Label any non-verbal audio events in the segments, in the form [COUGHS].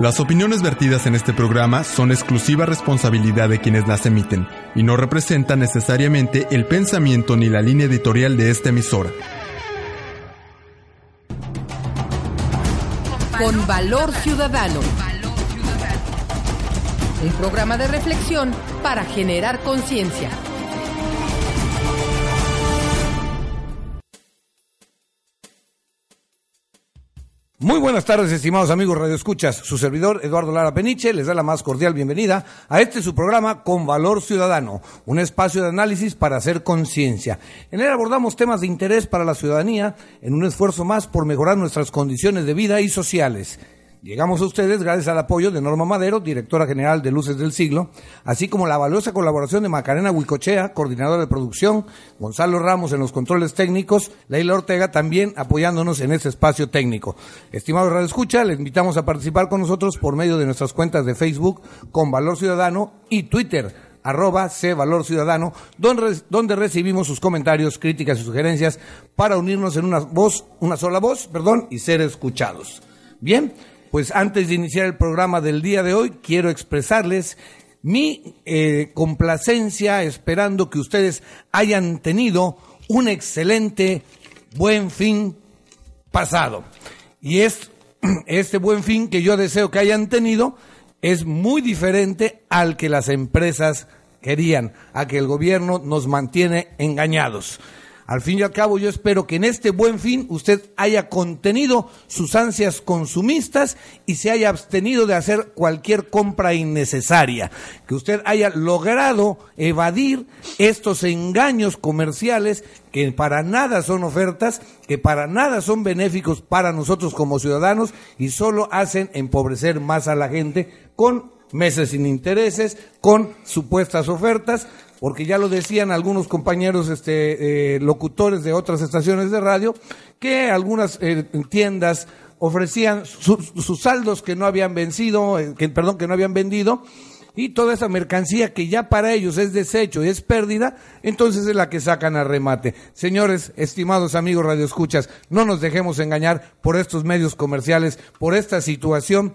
Las opiniones vertidas en este programa son exclusiva responsabilidad de quienes las emiten y no representan necesariamente el pensamiento ni la línea editorial de esta emisora. Con valor ciudadano. Un programa de reflexión para generar conciencia. Muy buenas tardes, estimados amigos Radio Escuchas. Su servidor Eduardo Lara Peniche les da la más cordial bienvenida a este su programa Con Valor Ciudadano, un espacio de análisis para hacer conciencia. En él abordamos temas de interés para la ciudadanía en un esfuerzo más por mejorar nuestras condiciones de vida y sociales. Llegamos a ustedes gracias al apoyo de Norma Madero, directora general de Luces del Siglo, así como la valiosa colaboración de Macarena Huicochea, coordinadora de producción, Gonzalo Ramos en los controles técnicos, Leila Ortega también apoyándonos en este espacio técnico. Estimado Radio Escucha, les invitamos a participar con nosotros por medio de nuestras cuentas de Facebook con Valor Ciudadano y Twitter arroba C Valor Ciudadano, donde, donde recibimos sus comentarios, críticas y sugerencias para unirnos en una voz, una sola voz, perdón, y ser escuchados. Bien, pues antes de iniciar el programa del día de hoy, quiero expresarles mi eh, complacencia esperando que ustedes hayan tenido un excelente buen fin pasado. Y es [CLEARS THROAT] este buen fin que yo deseo que hayan tenido es muy diferente al que las empresas querían, a que el gobierno nos mantiene engañados. Al fin y al cabo, yo espero que en este buen fin usted haya contenido sus ansias consumistas y se haya abstenido de hacer cualquier compra innecesaria. Que usted haya logrado evadir estos engaños comerciales que para nada son ofertas, que para nada son benéficos para nosotros como ciudadanos y solo hacen empobrecer más a la gente con meses sin intereses, con supuestas ofertas, porque ya lo decían algunos compañeros este, eh, locutores de otras estaciones de radio, que algunas eh, tiendas ofrecían sus saldos que no habían vencido, eh, que, perdón, que no habían vendido, y toda esa mercancía que ya para ellos es desecho y es pérdida, entonces es la que sacan a remate. Señores, estimados amigos radioescuchas, no nos dejemos engañar por estos medios comerciales, por esta situación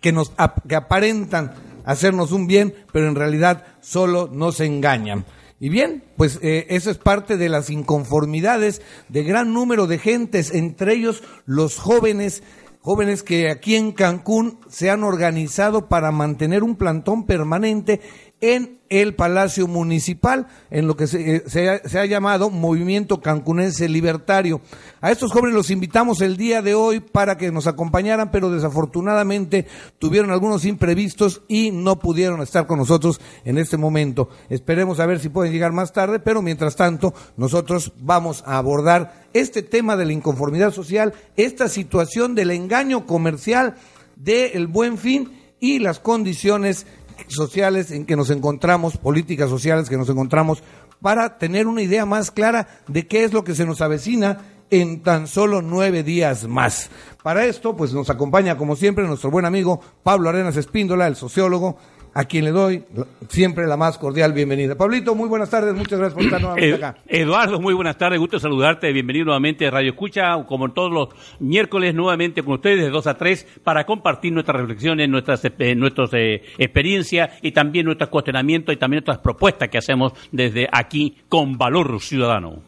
que nos que aparentan hacernos un bien, pero en realidad solo nos engañan. Y bien, pues eh, eso es parte de las inconformidades de gran número de gentes, entre ellos los jóvenes, jóvenes que aquí en Cancún se han organizado para mantener un plantón permanente en el Palacio Municipal, en lo que se, eh, ha, llamado Movimiento Cancunense Libertario. A estos jóvenes los invitamos el día de hoy para que nos acompañaran, pero desafortunadamente tuvieron algunos imprevistos y no pudieron estar con nosotros en este momento. Esperemos a ver si pueden llegar más tarde, pero mientras tanto nosotros vamos a abordar este tema de la inconformidad social, esta situación del engaño comercial del buen fin y las condiciones sociales en que nos encontramos, políticas sociales que nos encontramos, para tener una idea más clara de qué es lo que se nos avecina en tan solo nueve días más. Para esto, pues nos acompaña, como siempre, nuestro buen amigo Pablo Arenas Espíndola, el sociólogo, a quien le doy siempre la más cordial bienvenida. Pablito, muy buenas tardes, muchas gracias por estar [CLEARS THROAT] nuevamente acá. Eduardo, muy buenas tardes, gusto saludarte, bienvenido nuevamente a Radio Escucha, como todos los miércoles, nuevamente con ustedes de 2 a 3 para compartir nuestras reflexiones, nuestras, eh, nuestras eh, experiencias y también nuestros cuestionamientos y también nuestras propuestas que hacemos desde aquí con Valor Ciudadano.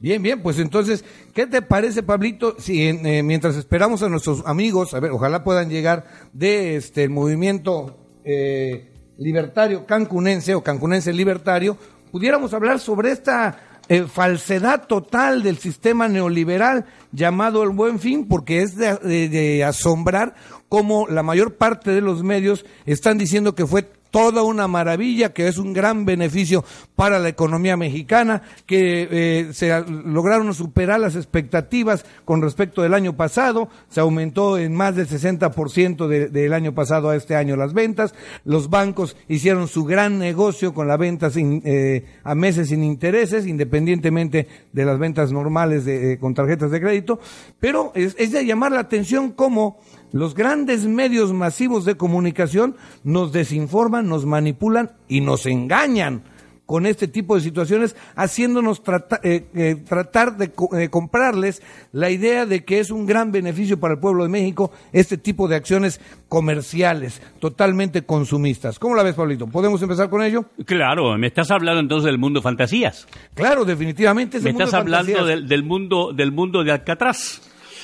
Bien, bien, pues entonces, ¿qué te parece, Pablito, si eh, mientras esperamos a nuestros amigos, a ver, ojalá puedan llegar de este movimiento eh, libertario cancunense o cancunense libertario, pudiéramos hablar sobre esta eh, falsedad total del sistema neoliberal llamado el Buen Fin porque es de, de- de asombrar cómo la mayor parte de los medios están diciendo que fue toda una maravilla, que es un gran beneficio para la economía mexicana, que eh, se lograron superar las expectativas con respecto del año pasado, se aumentó en más del 60% de- del año pasado a este año las ventas, los bancos hicieron su gran negocio con la venta eh, a meses sin intereses, independientemente de las ventas normales eh, con tarjetas de crédito, pero es, es de llamar la atención cómo los grandes medios masivos de comunicación nos desinforman, nos manipulan y nos engañan con este tipo de situaciones, haciéndonos trata- eh, eh, tratar de eh, comprarles la idea de que es un gran beneficio para el pueblo de México este tipo de acciones comerciales, totalmente consumistas. ¿Cómo la ves, Pablito? ¿Podemos empezar con ello? Claro, me estás hablando entonces del mundo fantasías. Claro, definitivamente es Me el mundo estás de hablando del, del mundo del mundo de Alcatraz.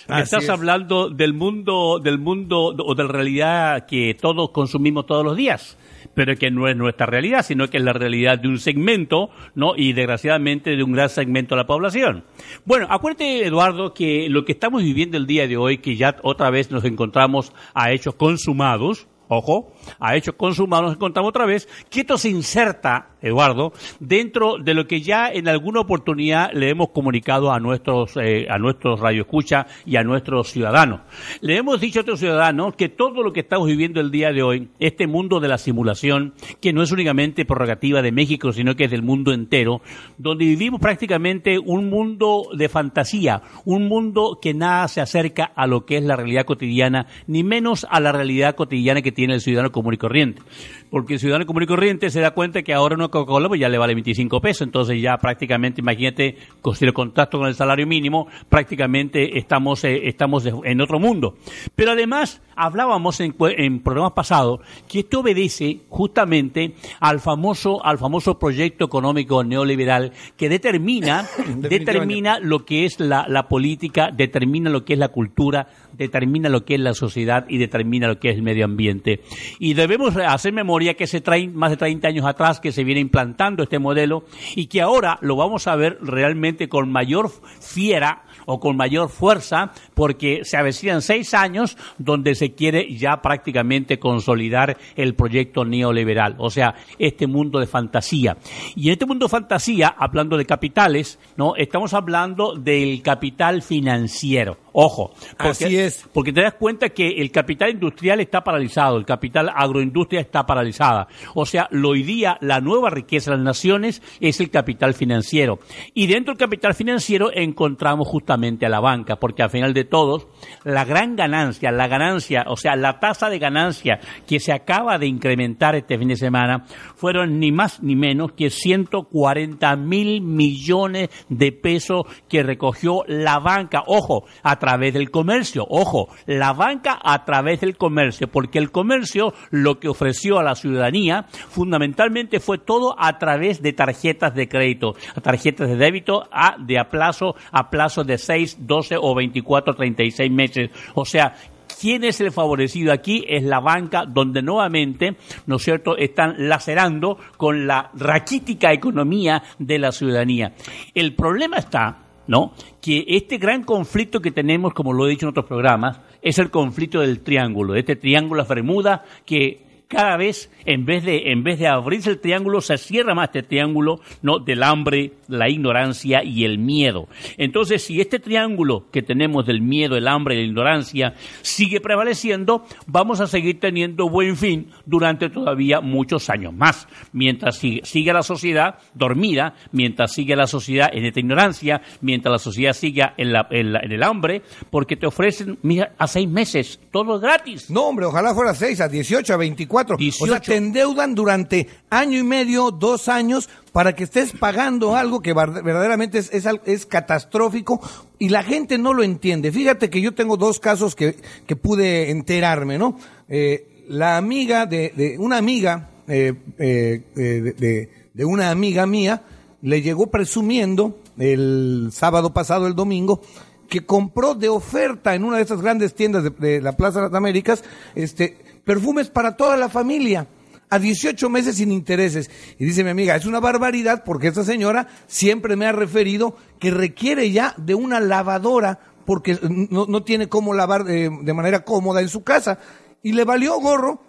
Así estás es. hablando del mundo del mundo o de la realidad que todos consumimos todos los días, pero que no es nuestra realidad, sino que es la realidad de un segmento, ¿no? Y desgraciadamente de un gran segmento de la población. Bueno, acuérdate, Eduardo, que lo que estamos viviendo el día de hoy, que ya otra vez nos encontramos a hechos consumados, ojo, a hechos consumados nos encontramos otra vez, que esto se inserta, Eduardo, dentro de lo que ya en alguna oportunidad le hemos comunicado a nuestros, eh, a nuestros radioescucha y a nuestros ciudadanos. Le hemos dicho a nuestros ciudadanos que todo lo que estamos viviendo el día de hoy, este mundo de la simulación, que no es únicamente prerrogativa de México, sino que es del mundo entero, donde vivimos prácticamente un mundo de fantasía, un mundo que nada se acerca a lo que es la realidad cotidiana, ni menos a la realidad cotidiana que tiene el ciudadano común y corriente. Porque el ciudadano común y corriente se da cuenta que ahora una Coca-Cola pues ya le vale 25 pesos, entonces ya prácticamente, imagínate, con el contacto con el salario mínimo, prácticamente estamos, eh, estamos en otro mundo. Pero además, hablábamos en, programas pasados que esto obedece justamente al famoso, al famoso proyecto económico neoliberal que determina, [LAUGHS] determina lo que es la, la política, determina lo que es la cultura, determina lo que es la sociedad y determina lo que es el medio ambiente. Y debemos hacer memoria que hace trein- más de 30 años atrás que se viene implantando este modelo y que ahora lo vamos a ver realmente con mayor fiera o con mayor fuerza porque se avecinan seis años donde se quiere ya prácticamente consolidar el proyecto neoliberal, o sea, este mundo de fantasía. Y en este mundo de fantasía, hablando de capitales, no, estamos hablando del capital financiero. Ojo, porque, Así es. porque te das cuenta que el capital industrial está paralizado, el capital agroindustria está paralizada. O sea, lo hoy día la nueva riqueza de las naciones es el capital financiero. Y dentro del capital financiero encontramos justamente a la banca, porque al final de todos, la gran ganancia, la ganancia, o sea, la tasa de ganancia que se acaba de incrementar este fin de semana, fueron ni más ni menos que 140 mil millones de pesos que recogió la banca. Ojo, a través del comercio. Ojo, la banca a través del comercio, porque el comercio lo que ofreció a la ciudadanía fundamentalmente fue todo a través de tarjetas de crédito, a tarjetas de débito a, de a plazo, a plazo de 6, 12 o 24, 36 meses. O sea, ¿Quién es el favorecido aquí? Es la banca donde nuevamente, ¿no es cierto?, están lacerando con la raquítica economía de la ciudadanía. El problema está, ¿no?, que este gran conflicto que tenemos, como lo he dicho en otros programas, es el conflicto del triángulo, este triángulo Bermuda que cada vez en vez de en vez de abrirse el triángulo se cierra más este triángulo no del hambre la ignorancia y el miedo. Entonces si este triángulo que tenemos del miedo el hambre y la ignorancia sigue prevaleciendo vamos a seguir teniendo buen fin durante todavía muchos años más. Mientras sigue, la sociedad dormida mientras sigue la sociedad en esta ignorancia mientras la sociedad siga en, la, el hambre porque te ofrecen mira a seis meses todo gratis. No, hombre, ojalá fuera 6, a 18, a 24. O sea, 18. te endeudan durante año y medio, dos años, para que estés pagando algo que verdaderamente es, es, catastrófico y la gente no lo entiende. Fíjate que yo tengo dos casos que, que pude enterarme, ¿no? Eh, la amiga de, de una amiga, eh, eh, eh, de, de- de una amiga mía, le llegó presumiendo el sábado pasado, el domingo, que compró de oferta en una de esas grandes tiendas de, de la Plaza de las Américas, este, perfumes para toda la familia a 18 meses sin intereses. Y dice mi amiga, es una barbaridad porque esta señora siempre me ha referido que requiere ya de una lavadora porque no, no tiene cómo lavar de, de manera cómoda en su casa. Y le valió gorro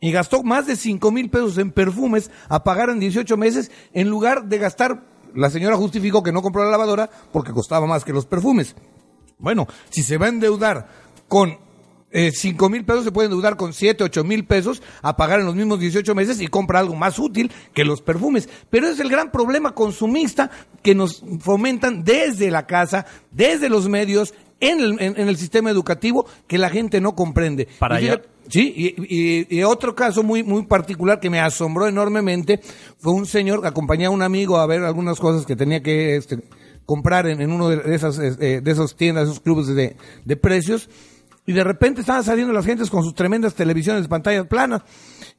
y gastó más de cinco mil pesos en perfumes a pagar en 18 meses en lugar de gastar, la señora justificó que no compró la lavadora porque costaba más que los perfumes. Bueno, si se va a endeudar con eh, cinco mil pesos, se puede endeudar con siete, ocho mil pesos a pagar en los mismos 18 meses y compra algo más útil que los perfumes. Pero es el gran problema consumista que nos fomentan desde la casa, desde los medios, en el, en, en el sistema educativo, que la gente no comprende. Para allá- Sí, y, y- y otro caso muy, muy particular que me asombró enormemente fue un señor que acompañaba a un amigo a ver algunas cosas que tenía que este, comprar en, en uno de esas, eh, de esas tiendas, esos clubes de, de precios. Y de repente estaban saliendo las gentes con sus tremendas televisiones pantallas planas.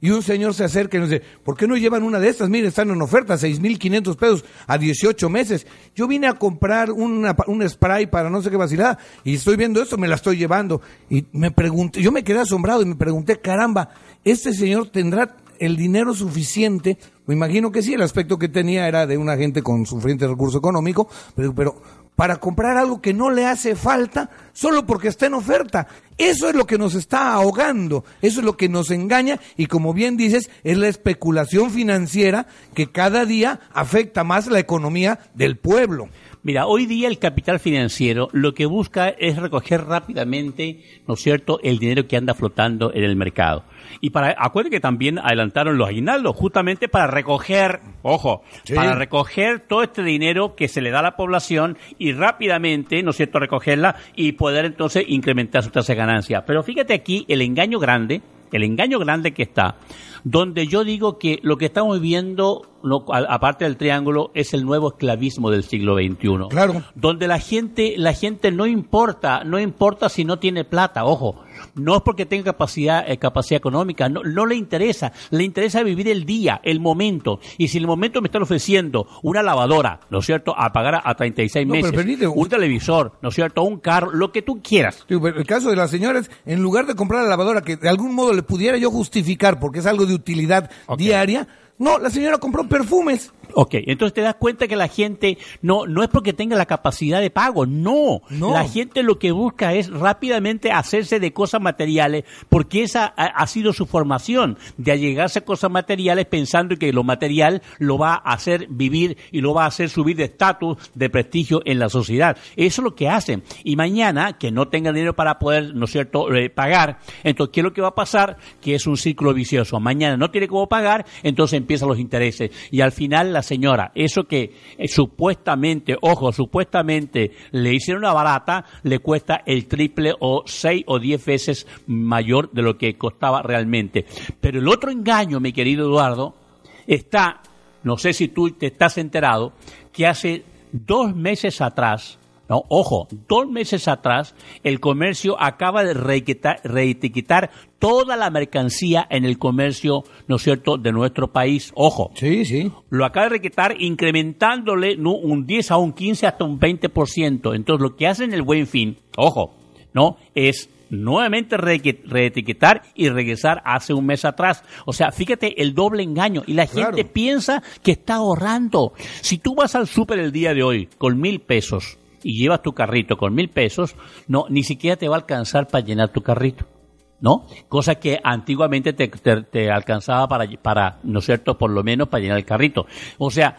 Y un señor se acerca y nos dice, ¿por qué no llevan una de estas? Mire, están en oferta, 6.500 pesos a 18 meses. Yo vine a comprar una, un spray para no sé qué vacilada y estoy viendo esto, me la estoy llevando. Y me pregunté, yo me quedé asombrado y me pregunté, caramba, ¿este señor tendrá el dinero suficiente? Me imagino que sí, el aspecto que tenía era de una gente con sufriente recurso económico, pero, pero para comprar algo que no le hace falta solo porque está en oferta. Eso es lo que nos está ahogando, eso es lo que nos engaña y como bien dices, es la especulación financiera que cada día afecta más la economía del pueblo. Mira, hoy día el capital financiero lo que busca es recoger rápidamente, ¿no es cierto?, el dinero que anda flotando en el mercado. Y para, acuérdense que también adelantaron los aguinaldos, justamente para recoger, ojo, Sí. para recoger todo este dinero que se le da a la población y rápidamente, ¿no es cierto?, recogerla y poder entonces incrementar su tasa de ganancia. Pero fíjate aquí el engaño grande, el engaño grande que está, donde yo digo que lo que estamos viviendo, a- aparte del triángulo, es el nuevo esclavismo del siglo XXI. Claro. Donde la gente, la gente no importa, no importa si no tiene plata, ojo, no es porque tenga capacidad, eh, capacidad económica, no, no le interesa, le interesa vivir el día, el momento. Y si el momento me están ofreciendo una lavadora, ¿no es cierto?, a pagar a, a 36 No, meses, permite, un televisor, ¿no es cierto?, un carro, lo que tú quieras. El caso de las señoras, en lugar de comprar la lavadora que de algún modo le pudiera yo justificar porque es algo de utilidad diaria, no, la señora compró perfumes. Ok, entonces te das cuenta que la gente no no es porque tenga la capacidad de pago, no. No. La gente lo que busca es rápidamente hacerse de cosas materiales porque esa ha, ha sido su formación, de allegarse a cosas materiales pensando que lo material lo va a hacer vivir y lo va a hacer subir de estatus, de prestigio en la sociedad. Eso es lo que hacen. Y mañana, que no tenga dinero para poder, ¿no es cierto?, eh, pagar, entonces, ¿qué es lo que va a pasar? Que es un ciclo vicioso. Mañana no tiene cómo pagar, entonces empiezan los intereses. Y al final la señora, eso que eh, supuestamente, ojo, supuestamente le hicieron una barata, le cuesta el triple o seis o diez veces mayor de lo que costaba realmente. Pero el otro engaño, mi querido Eduardo, está, no sé si tú te estás enterado, que hace dos meses atrás, no, ojo, dos meses atrás, el comercio acaba de reetiquetar, reetiquetar toda la mercancía en el comercio, ¿no es cierto?, de nuestro país. Ojo, Sí, sí. lo acaba de requitar incrementándole ¿no? un 10 a un 15 hasta un 20%. Entonces lo que hacen el buen fin, ojo, ¿no? Es nuevamente reetiquetar y regresar hace un mes atrás. O sea, fíjate el doble engaño. Y la Claro. gente piensa que está ahorrando. Si tú vas al súper el día de hoy con mil pesos y llevas tu carrito con mil pesos, no, ni siquiera te va a alcanzar para llenar tu carrito. ¿no? Cosa que antiguamente te, te- alcanzaba para, para, ¿no es cierto?, por lo menos para llenar el carrito. O sea,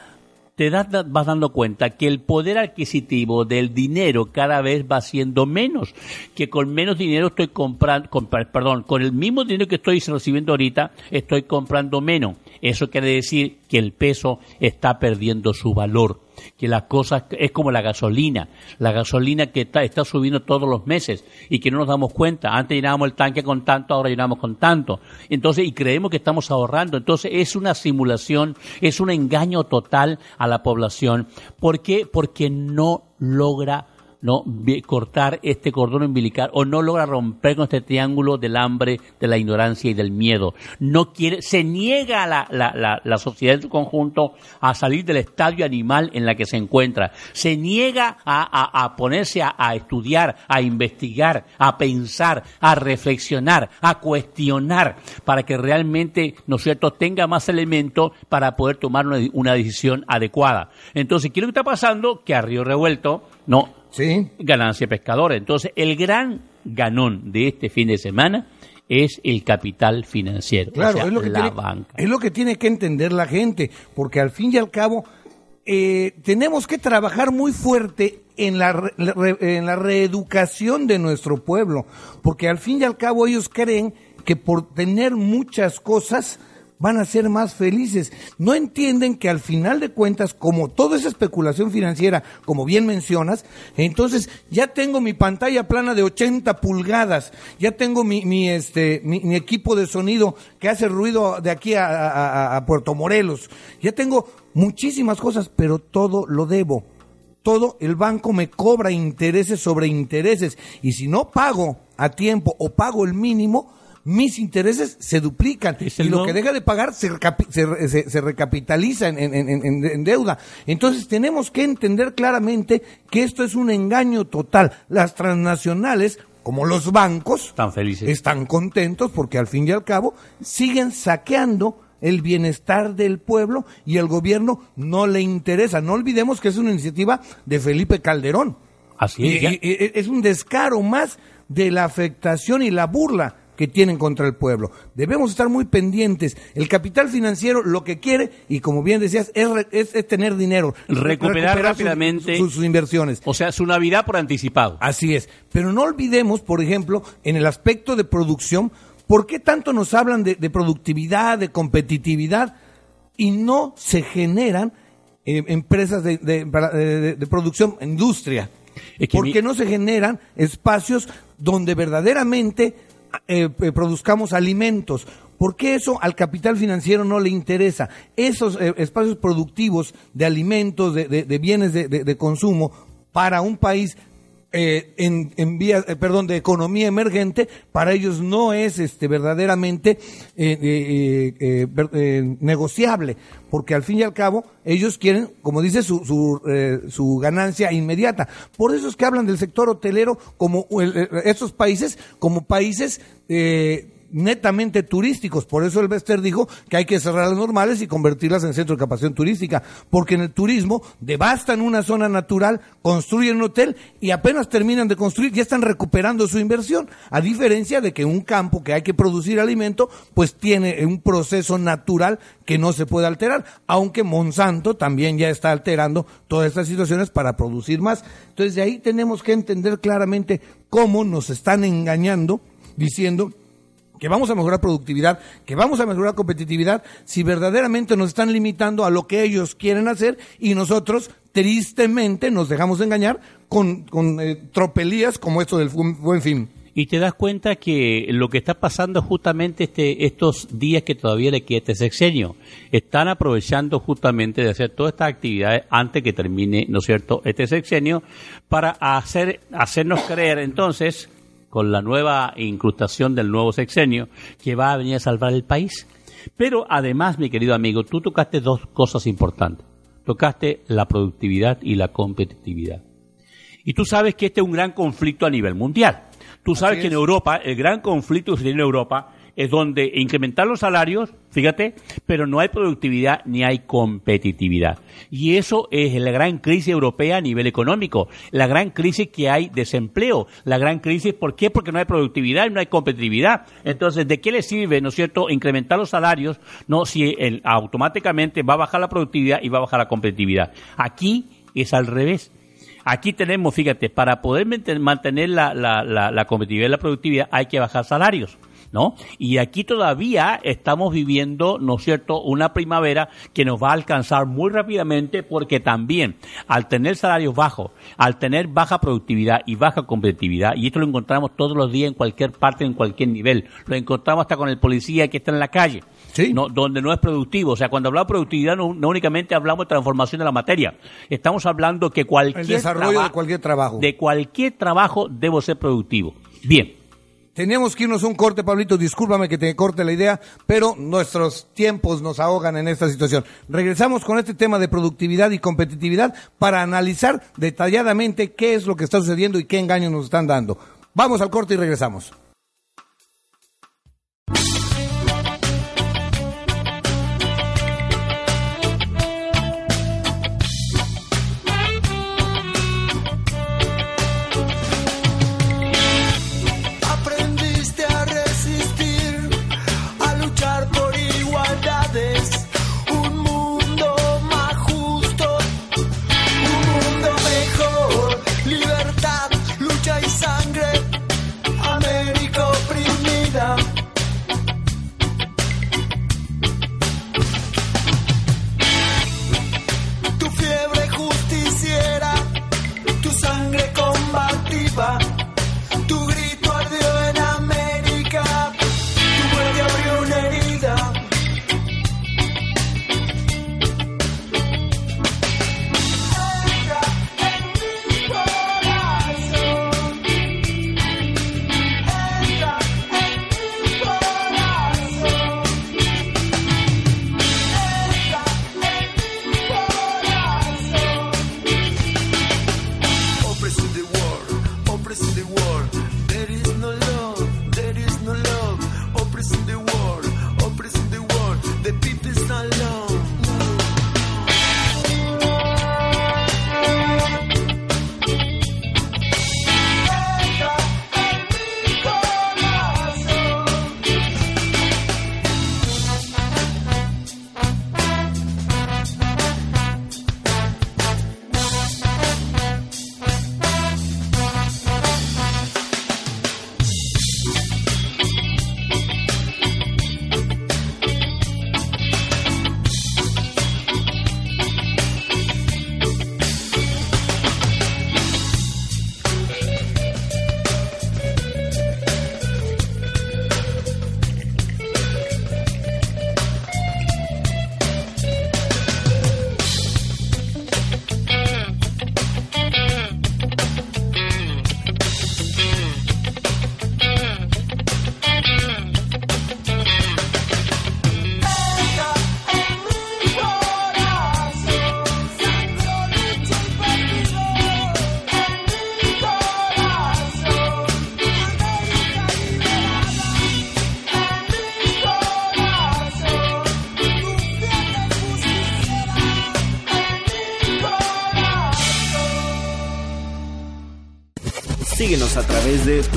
te das- vas dando cuenta que el poder adquisitivo del dinero cada vez va siendo menos, que con menos dinero estoy comprando, con- perdón, con el mismo dinero que estoy recibiendo ahorita, estoy comprando menos. Eso quiere decir que el peso está perdiendo su valor, que las cosas es como la gasolina, la gasolina que está, está subiendo todos los meses y que no nos damos cuenta. Antes llenábamos el tanque con tanto, ahora llenamos con tanto. Entonces, y creemos que estamos ahorrando. Entonces, es una simulación, es un engaño total a la población. ¿Por qué? Porque no logra no cortar este cordón umbilical o no logra romper con este triángulo del hambre, de la ignorancia y del miedo. No quiere, se niega la, la, la, la sociedad en su conjunto a salir del estadio animal en la que se encuentra. Se niega a, a- a ponerse a, a estudiar, a investigar, a pensar, a reflexionar, a cuestionar para que realmente, ¿no es cierto?, tenga más elementos para poder tomar una, una decisión adecuada. Entonces, ¿qué es lo que está pasando? Que a Río Revuelto, no, Sí. ganancia pescadora. Entonces, el gran ganón de este fin de semana es el capital financiero, o Claro, sea, es, lo que la tiene, banca. es lo que tiene que entender la gente, porque al fin y al cabo eh, tenemos que trabajar muy fuerte en la re- en la reeducación de nuestro pueblo, porque al fin y al cabo ellos creen que por tener muchas cosas van a ser más felices. No entienden que al final de cuentas, como toda esa especulación financiera, como bien mencionas, entonces ya tengo mi pantalla plana de 80 pulgadas, ya tengo mi, este, mi, equipo de sonido que hace ruido de aquí a Puerto Morelos, ya tengo muchísimas cosas, pero todo lo debo. Todo el banco me cobra intereses sobre intereses y si no pago a tiempo o pago el mínimo, mis intereses se duplican y lo no- que deja de pagar se, se, re- se- se recapitaliza en, en- en- en- en deuda. Entonces tenemos que entender claramente que esto es un engaño total. Las transnacionales, como los bancos, Están felices. están contentos porque al fin y al cabo siguen saqueando el bienestar del pueblo y el gobierno no le interesa. No olvidemos que es una iniciativa de Felipe Calderón. Así es. ya. y- y- es un descaro más de la afectación y la burla que tienen contra el pueblo. Debemos estar muy pendientes. El capital financiero lo que quiere, y como bien decías, es, es- es tener dinero. Recuperar rápidamente. sus- sus inversiones. O sea, su Navidad por anticipado. Así es. Pero no olvidemos, por ejemplo, en el aspecto de producción, ¿por qué tanto nos hablan de, de productividad, de competitividad y no se generan eh, empresas de, producción, industria? Es que ¿Por mi- qué no se generan espacios donde verdaderamente eh, eh, produzcamos alimentos? ¿Por qué eso al capital financiero no le interesa? Esos eh, espacios productivos de alimentos, de, de- de bienes de, de- de consumo para un país eh, en, en vía, eh, perdón, de economía emergente, para ellos no es este verdaderamente eh, eh, eh, negociable, porque al fin y al cabo ellos quieren, como dice, su, su, su ganancia inmediata. Por eso es que hablan del sector hotelero como el- estos países, como países netamente turísticos. Por eso el Bester dijo que hay que cerrar las normales y convertirlas en centro de capacitación turística. Porque en el turismo devastan una zona natural, construyen un hotel y apenas terminan de construir, ya están recuperando su inversión. A diferencia de que un campo que hay que producir alimento, pues tiene un proceso natural que no se puede alterar. Aunque Monsanto también ya está alterando todas estas situaciones para producir más. Entonces de ahí tenemos que entender claramente cómo nos están engañando diciendo que vamos a mejorar productividad, que vamos a mejorar competitividad, si verdaderamente nos están limitando a lo que ellos quieren hacer y nosotros tristemente nos dejamos engañar con, con eh, tropelías como esto del buen fin. Y te das cuenta que lo que está pasando justamente este, estos días que todavía le queda este sexenio. Están aprovechando justamente de hacer todas estas actividades antes que termine, ¿no es cierto?, este sexenio para hacer, hacernos creer entonces, con la nueva incrustación del nuevo sexenio, que va a venir a salvar el país. Pero además, mi querido amigo, tú tocaste dos cosas importantes. Tocaste la productividad y la competitividad. Y tú sabes que este es un gran conflicto a nivel mundial. Tú sabes que en Europa, el gran conflicto que se tiene en Europa es donde incrementar los salarios, fíjate, pero no hay productividad ni hay competitividad. Y eso es la gran crisis europea a nivel económico, la gran crisis que hay desempleo, la gran crisis, ¿por qué? Porque no hay productividad y no hay competitividad. Entonces, ¿de qué le sirve, no es cierto, incrementar los salarios, no, si el- automáticamente va a bajar la productividad y va a bajar la competitividad? Aquí es al revés. Aquí tenemos, fíjate, para poder mante- mantener la, la, la competitividad y la productividad hay que bajar salarios. ¿No? Y aquí todavía estamos viviendo, ¿no es cierto?, una primavera que nos va a alcanzar muy rápidamente porque también al tener salarios bajos, al tener baja productividad y baja competitividad, y esto lo encontramos todos los días en cualquier parte, en cualquier nivel, lo encontramos hasta con el policía que está en la calle, Sí. no, donde no es productivo. O sea, cuando hablamos de productividad no, no únicamente hablamos de transformación de la materia, estamos hablando que cualquier El desarrollo de cualquier trabajo. de cualquier trabajo debo ser productivo. Bien. Teníamos que irnos a un corte, Pablito, discúlpame que te corte la idea, pero nuestros tiempos nos ahogan en esta situación. Regresamos con este tema de productividad y competitividad para analizar detalladamente qué es lo que está sucediendo y qué engaños nos están dando. Vamos al corte y regresamos.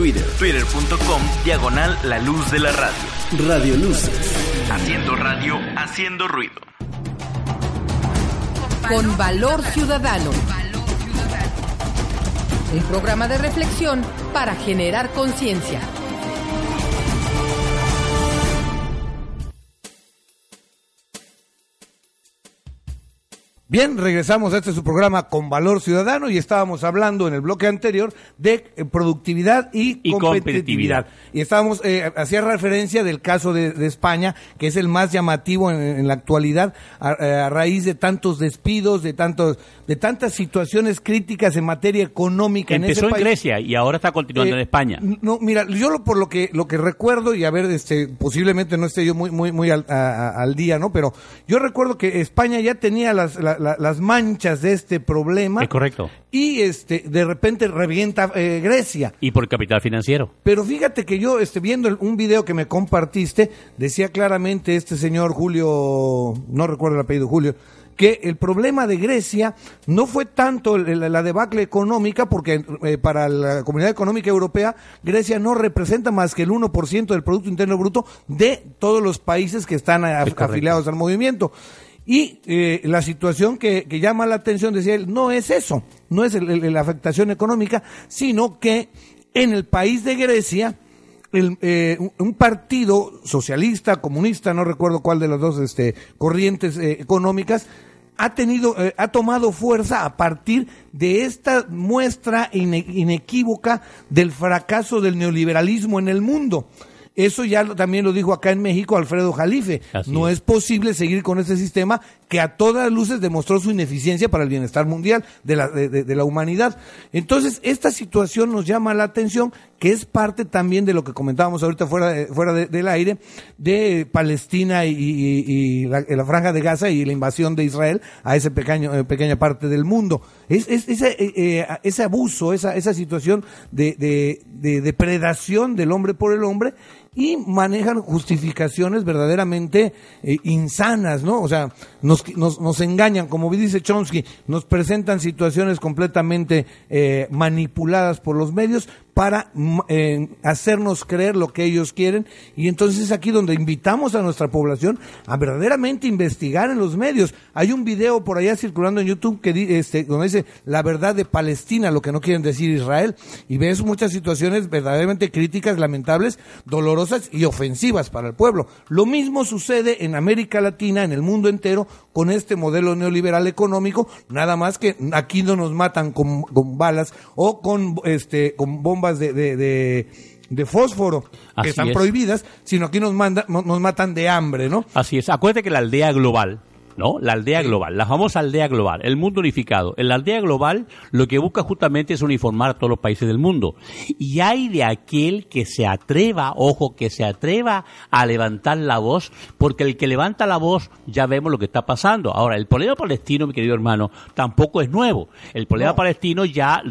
Twitter, twitter.com, diagonal la luz de la radio. Radio Luces. Haciendo radio, haciendo ruido. Con valor ciudadano. Un programa de reflexión para generar conciencia. Bien, regresamos a este su programa con valor ciudadano y estábamos hablando en el bloque anterior de eh, productividad y, Y competitividad. competitividad. Y estábamos, eh, hacía referencia del caso de, de España, que es el más llamativo en, en la actualidad, a, eh, a raíz de tantos despidos, de tantos, de tantas situaciones críticas en materia económica en ese Empezó en país. Grecia y ahora está continuando Eh, en España. No, mira, yo lo, por lo que lo que recuerdo y a ver, este, posiblemente no esté yo muy muy muy al, a- al día, ¿no? Pero yo recuerdo que España ya tenía las la- la- las manchas de este problema Es correcto. y este de repente revienta eh, Grecia. Y por capital financiero. Pero fíjate que yo, este, viendo el- un video que me compartiste, decía claramente este señor Julio, no recuerdo el apellido Julio, que el problema de Grecia no fue tanto el- la debacle económica, porque eh, para la Comunidad Económica Europea, Grecia no representa más que el 1% del Producto Interno Bruto de todos los países que están a- Es correcto. afiliados al movimiento. Y eh, la situación que, llama la atención, decía él, no es eso, no es el- la afectación económica, sino que en el país de Grecia, el, eh, un- partido socialista, comunista, no recuerdo cuál de las dos este, corrientes eh, económicas, ha tenido, eh, ha tomado fuerza a partir de esta muestra ine- inequívoca del fracaso del neoliberalismo en el mundo. Eso ya lo- también lo dijo acá en México Alfredo Jalife. Así no es. es posible seguir con este sistema que a todas luces demostró su ineficiencia para el bienestar mundial de la, de, de- de la humanidad. Entonces, esta situación nos llama la atención, que es parte también de lo que comentábamos ahorita fuera, de- fuera de- del aire, de Palestina y, y- y la, la franja de Gaza y la invasión de Israel a esa pequeño, eh, pequeña parte del mundo. Es, es- ese, eh, eh, ese abuso, esa, esa situación de depredación del hombre por el hombre y manejan justificaciones verdaderamente eh, insanas, ¿no? O sea, nos, nos, nos engañan, como dice Chomsky, nos presentan situaciones completamente eh, manipuladas por los medios para mm, eh, hacernos creer lo que ellos quieren y entonces es aquí donde invitamos a nuestra población a verdaderamente investigar en los medios. Hay un video por allá circulando en YouTube que este, donde dice la verdad de Palestina, lo que no quieren decir Israel y ves muchas situaciones verdaderamente críticas, lamentables, dolorosas y ofensivas para el pueblo. Lo mismo sucede en América Latina, en el mundo entero, con este modelo neoliberal económico, nada más que aquí no nos matan con, con balas o con este con bombas de, de, de, de fósforo que están es. prohibidas, sino aquí nos manda, nos matan de hambre, ¿no? Así es. Acuérdate que la aldea global, ¿no? La aldea global, la famosa aldea global, el mundo unificado. En la aldea global lo que busca justamente es uniformar a todos los países del mundo. Y hay de aquel que se atreva, ojo, que se atreva a levantar la voz, porque el que levanta la voz ya vemos lo que está pasando. Ahora, el problema palestino, mi querido hermano, tampoco es nuevo. El problema No. palestino ya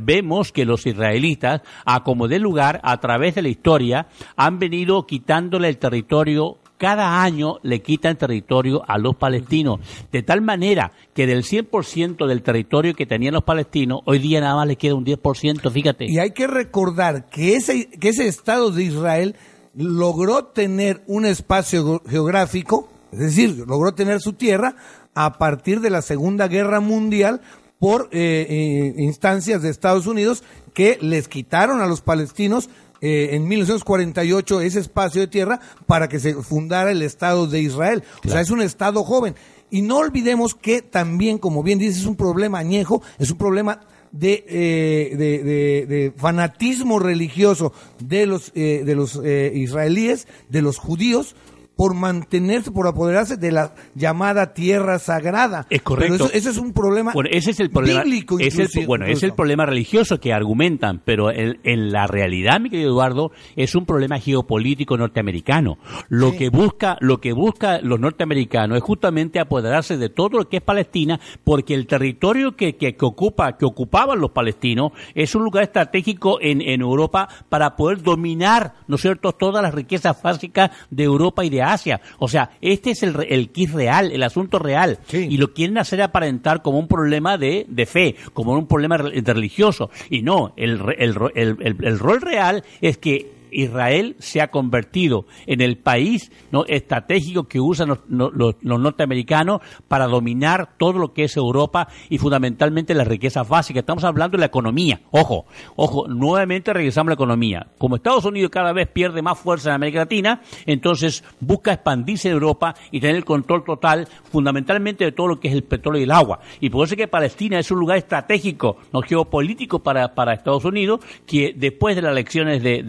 vemos que los israelitas, a como de lugar, a través de la historia, han venido quitándole el territorio cada año le quitan territorio a los palestinos, de tal manera que del 100% del territorio que tenían los palestinos, hoy día nada más les queda un 10%, fíjate. Y hay que recordar que ese, que ese Estado de Israel logró tener un espacio ge- geográfico, es decir, logró tener su tierra a partir de la Segunda Guerra Mundial por eh, eh, instancias de Estados Unidos que les quitaron a los palestinos eh, en 1948 ese espacio de tierra para que se fundara el Estado de Israel. O sea, es un Estado joven. Y no olvidemos que también, como bien dices, es un problema añejo, es un problema de, eh, de, de- de fanatismo religioso de los, eh, de los eh, israelíes, de los judíos, por mantenerse, por apoderarse de la llamada tierra sagrada. Es correcto. Pero eso, ese es un problema Bueno, ese es el problema. bíblico es el- bueno, es el problema religioso que argumentan, pero en, en la realidad, mi querido Eduardo, es un problema geopolítico norteamericano. Lo que busca, lo que busca los norteamericanos es justamente apoderarse de todo lo que es Palestina, porque el territorio que, que, que ocupa, que ocupaban los palestinos, es un lugar estratégico en, en Europa para poder dominar, ¿no es cierto?, todas las riquezas básicas de Europa y de Asia. O sea, este es el, el kit real, el asunto real. Y lo quieren hacer aparentar como un problema de, de fe, como un problema religioso. Y no, el, el, el, el rol real es que Israel se ha convertido en el país ¿no? estratégico que usan los, norteamericanos para dominar todo lo que es Europa y fundamentalmente las riquezas básicas. Estamos hablando de la economía. Ojo, ojo, nuevamente regresamos a la economía. Como Estados Unidos cada vez pierde más fuerza en América Latina, entonces busca expandirse en Europa y tener el control total fundamentalmente de todo lo que es el petróleo y el agua. Y por eso es que Palestina es un lugar estratégico, no geopolítico para, para Estados Unidos, que después de las elecciones de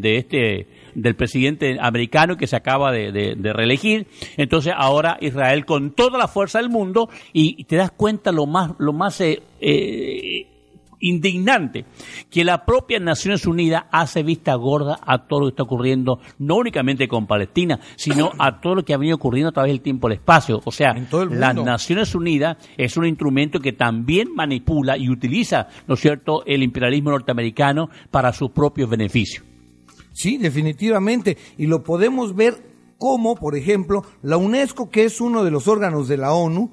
de este del presidente americano que se acaba de, reelegir. Entonces ahora Israel con toda la fuerza del mundo y, te das cuenta lo más lo más eh, eh, indignante que la propia Naciones Unidas hace vista gorda a todo lo que está ocurriendo, no únicamente con Palestina, sino a todo lo que ha venido ocurriendo a través del tiempo y el espacio. O sea, las Naciones Unidas es un instrumento que también manipula y utiliza, ¿no es cierto?, el imperialismo norteamericano para sus propios beneficios. Sí, definitivamente. Y lo podemos ver como, por ejemplo, la UNESCO, que es uno de los órganos de la ONU,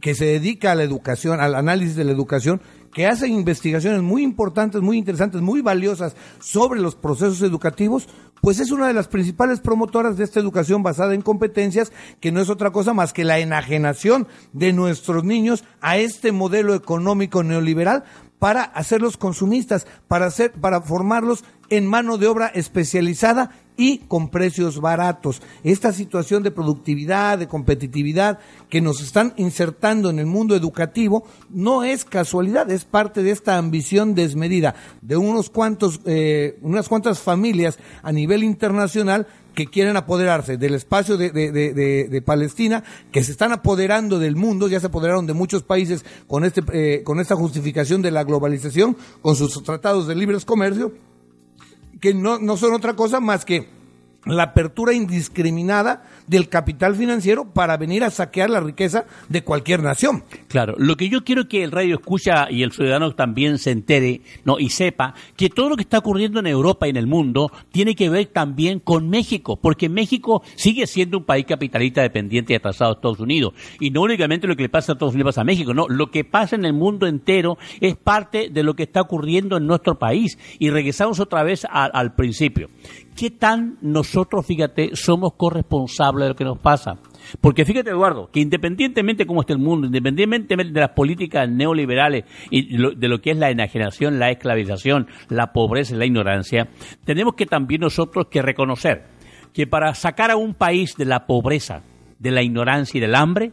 que se dedica a la educación, al análisis de la educación, que hace investigaciones muy importantes, muy interesantes, muy valiosas sobre los procesos educativos, pues es una de las principales promotoras de esta educación basada en competencias, que no es otra cosa más que la enajenación de nuestros niños a este modelo económico neoliberal para hacerlos consumistas, para hacer, para formarlos en mano de obra especializada y con precios baratos. Esta situación de productividad, de competitividad que nos están insertando en el mundo educativo no es casualidad, es parte de esta ambición desmedida de unos cuantos, eh, unas cuantas familias a nivel internacional que quieren apoderarse del espacio de, de, de, Palestina, que se están apoderando del mundo, ya se apoderaron de muchos países con, este, eh, con esta justificación de la globalización, con sus tratados de libre comercio, que no, no son otra cosa más que la apertura indiscriminada del capital financiero para venir a saquear la riqueza de cualquier nación. Claro, lo que yo quiero que el radio escucha y el ciudadano también se entere no y sepa que todo lo que está ocurriendo en Europa y en el mundo tiene que ver también con México, porque México sigue siendo un país capitalista dependiente y atrasado a Estados Unidos. Y no únicamente lo que le pasa a Estados Unidos pasa a México, no, lo que pasa en el mundo entero es parte de lo que está ocurriendo en nuestro país. Y regresamos otra vez al principio. ¿Qué tan nosotros, fíjate, somos corresponsables de lo que nos pasa? Porque fíjate, Eduardo, que independientemente de cómo esté el mundo, independientemente de las políticas neoliberales y de lo que es la enajenación, la esclavización, la pobreza y la ignorancia, tenemos que también nosotros que reconocer que para sacar a un país de la pobreza, de la ignorancia y del hambre,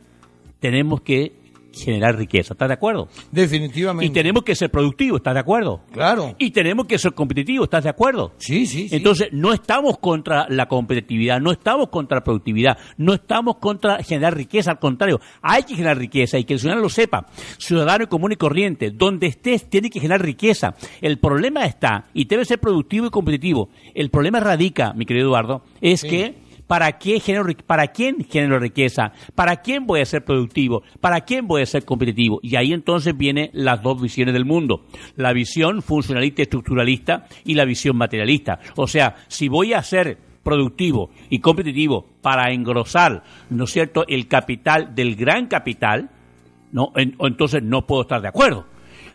tenemos que generar riqueza. ¿Estás de acuerdo? Definitivamente. Y tenemos que ser productivos, ¿estás de acuerdo? Claro. Y tenemos que ser competitivos, ¿estás de acuerdo? Sí, sí, sí. Entonces, no estamos contra la competitividad, no estamos contra la productividad, no estamos contra generar riqueza, al contrario, hay que generar riqueza y que el ciudadano lo sepa. Ciudadano común y corriente, donde estés, tiene que generar riqueza. El problema está, y debe ser productivo y competitivo, el problema radica, mi querido Eduardo, es que ¿Para, qué ¿Para quién genero riqueza? ¿Para quién voy a ser productivo? ¿Para quién voy a ser competitivo? Y ahí entonces vienen las dos visiones del mundo. La visión funcionalista y estructuralista y la visión materialista. O sea, si voy a ser productivo y competitivo para engrosar, ¿no es cierto?, el capital del gran capital, ¿no? entonces no puedo estar de acuerdo.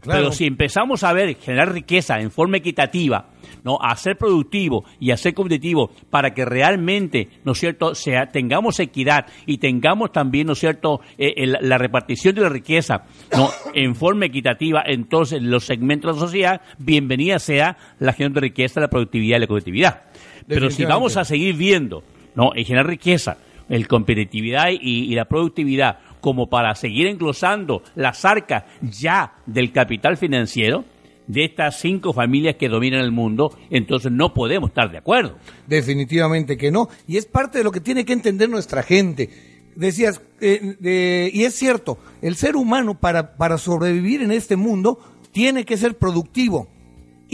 Pero si empezamos a ver generar riqueza en forma equitativa, ¿no? a ser productivo y a ser competitivo para que realmente, ¿no es cierto?, sea, tengamos equidad y tengamos también, ¿no es cierto?, eh, la repartición de la riqueza ¿no? en forma equitativa en todos los segmentos de la sociedad, bienvenida sea la generación de riqueza, la productividad y la competitividad. Pero si vamos a seguir viendo, ¿no?, en generar riqueza, el competitividad y la productividad como para seguir englosando las arcas ya del capital financiero de estas cinco familias que dominan el mundo, entonces no podemos estar de acuerdo. Definitivamente que no. Y es parte de lo que tiene que entender nuestra gente. Decías, eh, y es cierto, el ser humano para, para sobrevivir en este mundo tiene que ser productivo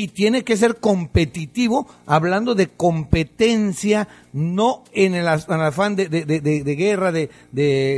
y tiene que ser competitivo, hablando de competencia, no en el, afán de, guerra, de,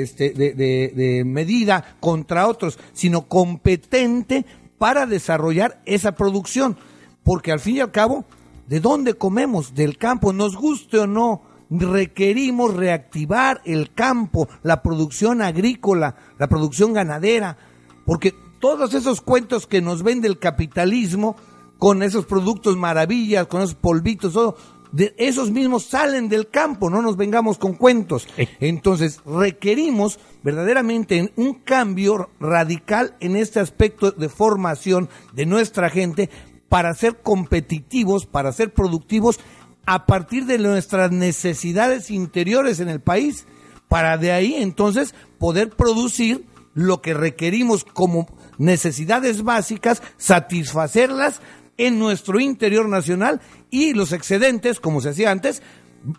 este, de medida contra otros, sino competente para desarrollar esa producción. Porque al fin y al cabo, ¿de dónde comemos? Del campo, nos guste o no, requerimos reactivar el campo, la producción agrícola, la producción ganadera, porque todos esos cuentos que nos vende el capitalismo, con esos productos maravillas, con esos polvitos, todo, de esos mismos salen del campo, no nos vengamos con cuentos. Eh. Entonces, requerimos verdaderamente un cambio radical en este aspecto de formación de nuestra gente para ser competitivos, para ser productivos a partir de nuestras necesidades interiores en el país, para de ahí entonces poder producir lo que requerimos como necesidades básicas, satisfacerlas en nuestro interior nacional y los excedentes, como se hacía antes,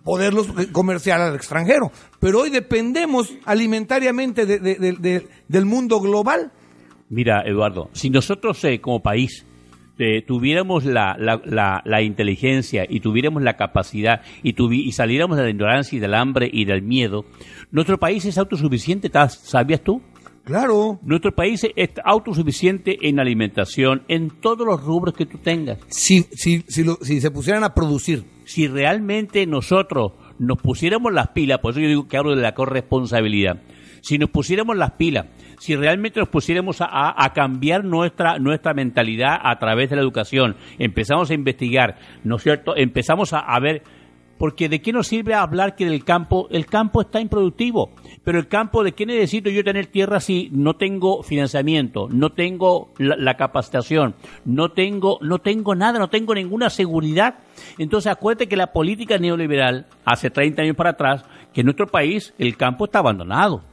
poderlos comerciar al extranjero. Pero hoy dependemos alimentariamente de- de- de- de- del mundo global. Mira, Eduardo, si nosotros eh, como país eh, tuviéramos la, la, inteligencia y tuviéramos la capacidad y, tuvi- y saliéramos de la ignorancia y del hambre y del miedo, nuestro país es autosuficiente, ¿tas- ¿sabías tú? Claro. Nuestro país es autosuficiente en alimentación, en todos los rubros que tú tengas. Si, si, si, lo- si se pusieran a producir. Si realmente nosotros nos pusiéramos las pilas, por eso yo digo que hablo de la corresponsabilidad, si nos pusiéramos las pilas, si realmente nos pusiéramos a, a- a cambiar nuestra, nuestra mentalidad a través de la educación, empezamos a investigar, ¿no es cierto? Empezamos a, a ver, porque ¿de qué nos sirve hablar que del campo, el campo está improductivo? Pero el campo, ¿de qué necesito yo tener tierra si no tengo financiamiento, no tengo la, capacitación, no tengo, no tengo nada, no tengo ninguna seguridad? Entonces acuérdate que la política neoliberal, hace 30 años para atrás, que en nuestro país el campo está abandonado.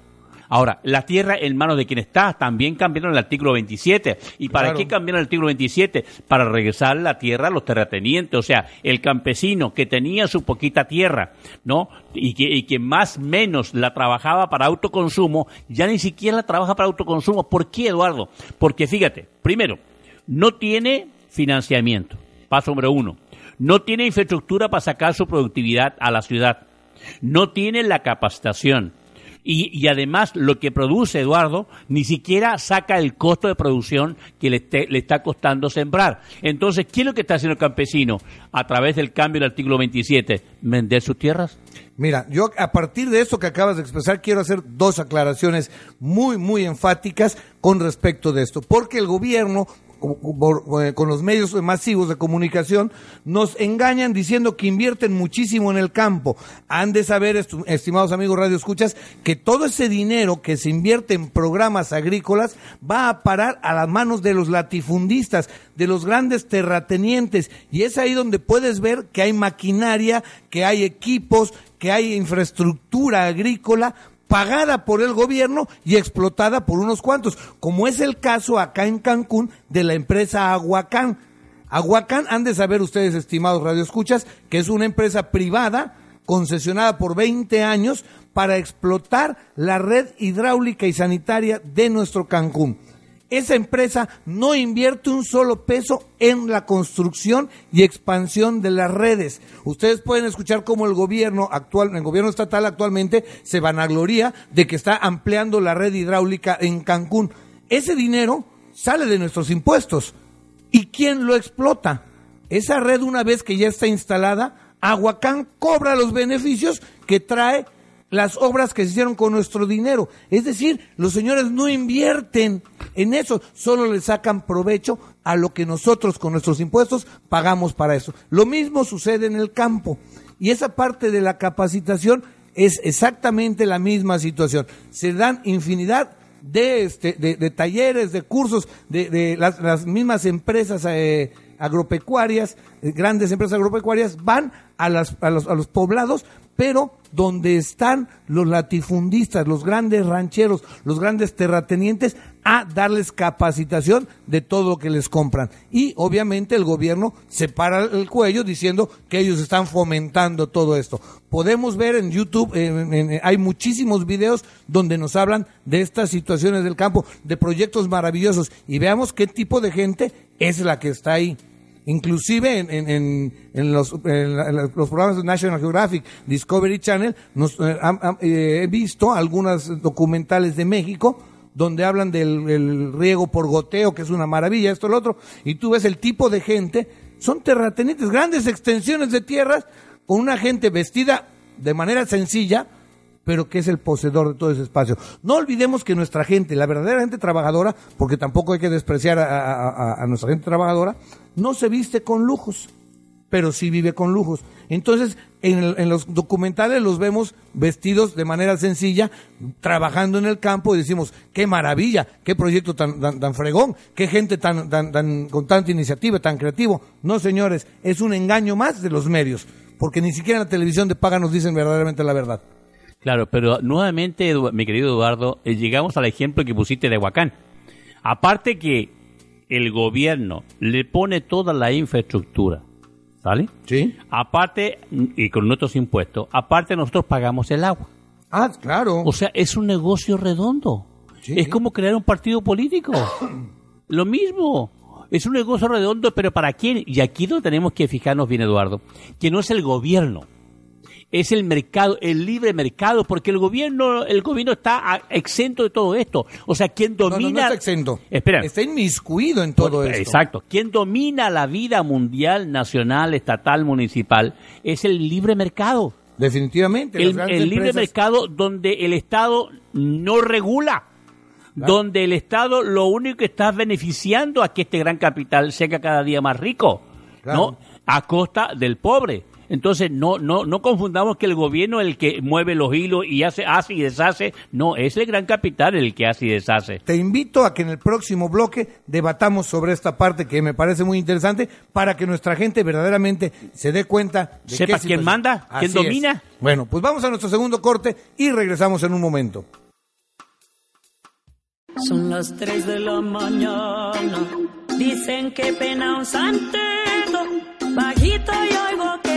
Ahora, la tierra en manos de quien está, también cambiaron el artículo 27. ¿Y para Claro. qué cambiaron el artículo 27? Para regresar la tierra a los terratenientes, o sea, el campesino que tenía su poquita tierra, ¿no? Y que, y que más menos la trabajaba para autoconsumo, ya ni siquiera la trabaja para autoconsumo. ¿Por qué, Eduardo? Porque fíjate, primero, no tiene financiamiento, paso número uno. No tiene infraestructura para sacar su productividad a la ciudad. No tiene la capacitación. Y, y además lo que produce Eduardo ni siquiera saca el costo de producción que le, le está costando sembrar. Entonces, ¿qué es lo que está haciendo el campesino a través del cambio del artículo 27? ¿Vender sus tierras? Mira, yo a partir de esto que acabas de expresar quiero hacer dos aclaraciones muy, muy enfáticas con respecto de esto. Porque el gobierno, con los medios masivos de comunicación, nos engañan diciendo que invierten muchísimo en el campo. Han de saber, estimados amigos Radio Escuchas, que todo ese dinero que se invierte en programas agrícolas va a parar a las manos de los latifundistas, de los grandes terratenientes. Y es ahí donde puedes ver que hay maquinaria, que hay equipos, que hay infraestructura agrícola pagada por el gobierno y explotada por unos cuantos, como es el caso acá en Cancún de la empresa Aguacán. Aguacán, han de saber ustedes, estimados radioescuchas, que es una empresa privada concesionada por 20 años para explotar la red hidráulica y sanitaria de nuestro Cancún. Esa empresa no invierte un solo peso en la construcción y expansión de las redes. Ustedes pueden escuchar cómo el gobierno actual, el gobierno estatal actualmente se vanagloria de que está ampliando la red hidráulica en Cancún. Ese dinero sale de nuestros impuestos. ¿Y quién lo explota? Esa red una vez que ya está instalada, Aguacán cobra los beneficios que trae las obras que se hicieron con nuestro dinero. Es decir, los señores no invierten en eso, solo le sacan provecho a lo que nosotros con nuestros impuestos pagamos para eso. Lo mismo sucede en el campo. Y esa parte de la capacitación es exactamente la misma situación. Se dan infinidad de, este, de, de talleres, de cursos, de, de las, las mismas empresas eh, agropecuarias, eh, grandes empresas agropecuarias, van a, las, a, los, a los poblados, pero donde están los latifundistas, los grandes rancheros, los grandes terratenientes, a darles capacitación de todo lo que les compran. Y obviamente el gobierno se para el cuello diciendo que ellos están fomentando todo esto. Podemos ver en YouTube, en- hay muchísimos videos donde nos hablan de estas situaciones del campo, de proyectos maravillosos, y veamos qué tipo de gente es la que está ahí. Inclusive en, en- en- en los, los programas de National Geographic, Discovery Channel, nos, eh, eh, he visto algunos documentales de México donde hablan del el riego por goteo, que es una maravilla, esto, lo otro, y tú ves el tipo de gente, son terratenientes, grandes extensiones de tierras, con una gente vestida de manera sencilla, pero que es el poseedor de todo ese espacio. No olvidemos que nuestra gente, la verdadera gente trabajadora, porque tampoco hay que despreciar a, nuestra gente trabajadora, no se viste con lujos, pero sí vive con lujos. Entonces, en, el- en los documentales los vemos vestidos de manera sencilla, trabajando en el campo y decimos, qué maravilla, qué proyecto tan, tan, fregón, qué gente tan, tan, tan, con tanta iniciativa, tan creativo. No, señores, es un engaño más de los medios, porque ni siquiera en la televisión de paga nos dicen verdaderamente la verdad. Claro, pero nuevamente, mi querido Eduardo, eh, llegamos al ejemplo que pusiste de Huacán. Aparte que el gobierno le pone toda la infraestructura, ¿sale? Sí. Aparte, y con nuestros impuestos, aparte nosotros pagamos el agua. Ah, claro. O sea, es un negocio redondo. Sí. Es como crear un partido político. [COUGHS] Lo mismo. Es un negocio redondo, pero ¿para quién? Y aquí lo tenemos que fijarnos bien, Eduardo, que no es el gobierno, es el mercado, el libre mercado, porque el gobierno, el gobierno está exento de todo esto. O sea, quien No, no, domina. no está exento. Espera. Está inmiscuido en todo esto. Exacto. Quien domina la vida mundial, nacional, estatal, municipal, es el libre mercado. Definitivamente. El, libre mercado donde el Estado no regula. Claro. Donde el Estado lo único que está beneficiando a que este gran capital sea cada día más rico, Claro. ¿no? A costa del pobre. Entonces, no, no, no confundamos que el gobierno es el que mueve los hilos y hace, hace y deshace. No, es el gran capital el que hace y deshace. Te invito a que en el próximo bloque debatamos sobre esta parte que me parece muy interesante para que nuestra gente verdaderamente se dé cuenta de Sepa qué quién manda, quién Así es. domina. Bueno, pues vamos a nuestro segundo corte y regresamos en un momento. Son las 3 de la mañana. Dicen que pena un santero. Bajito y oigo que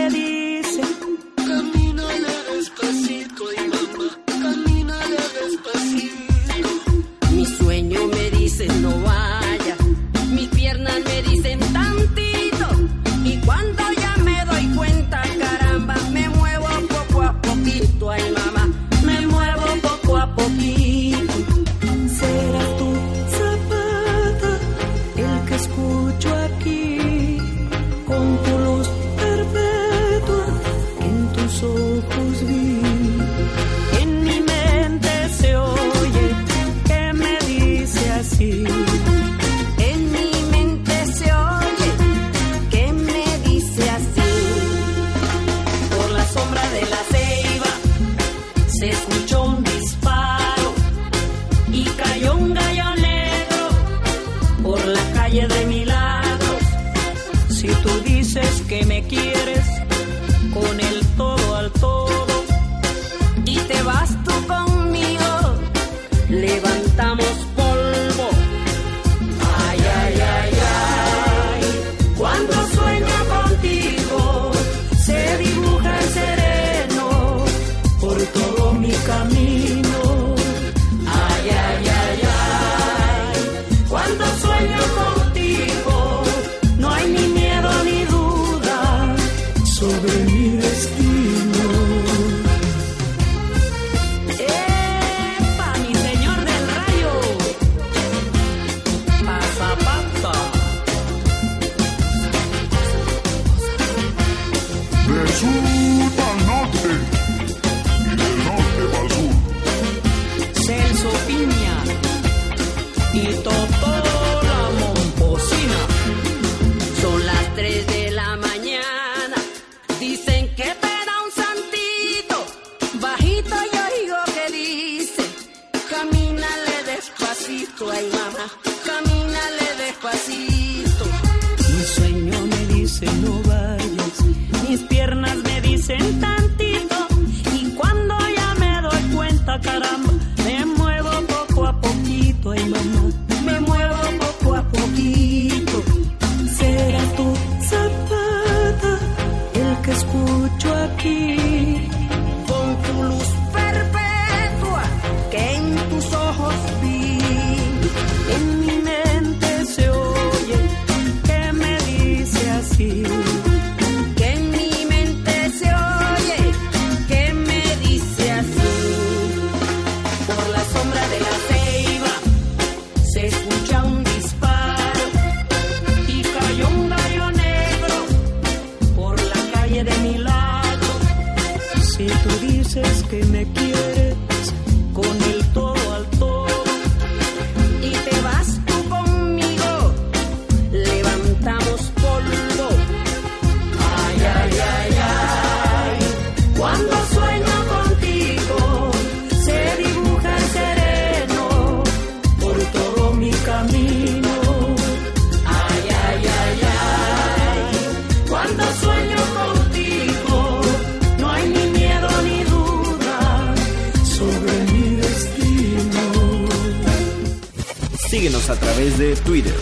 की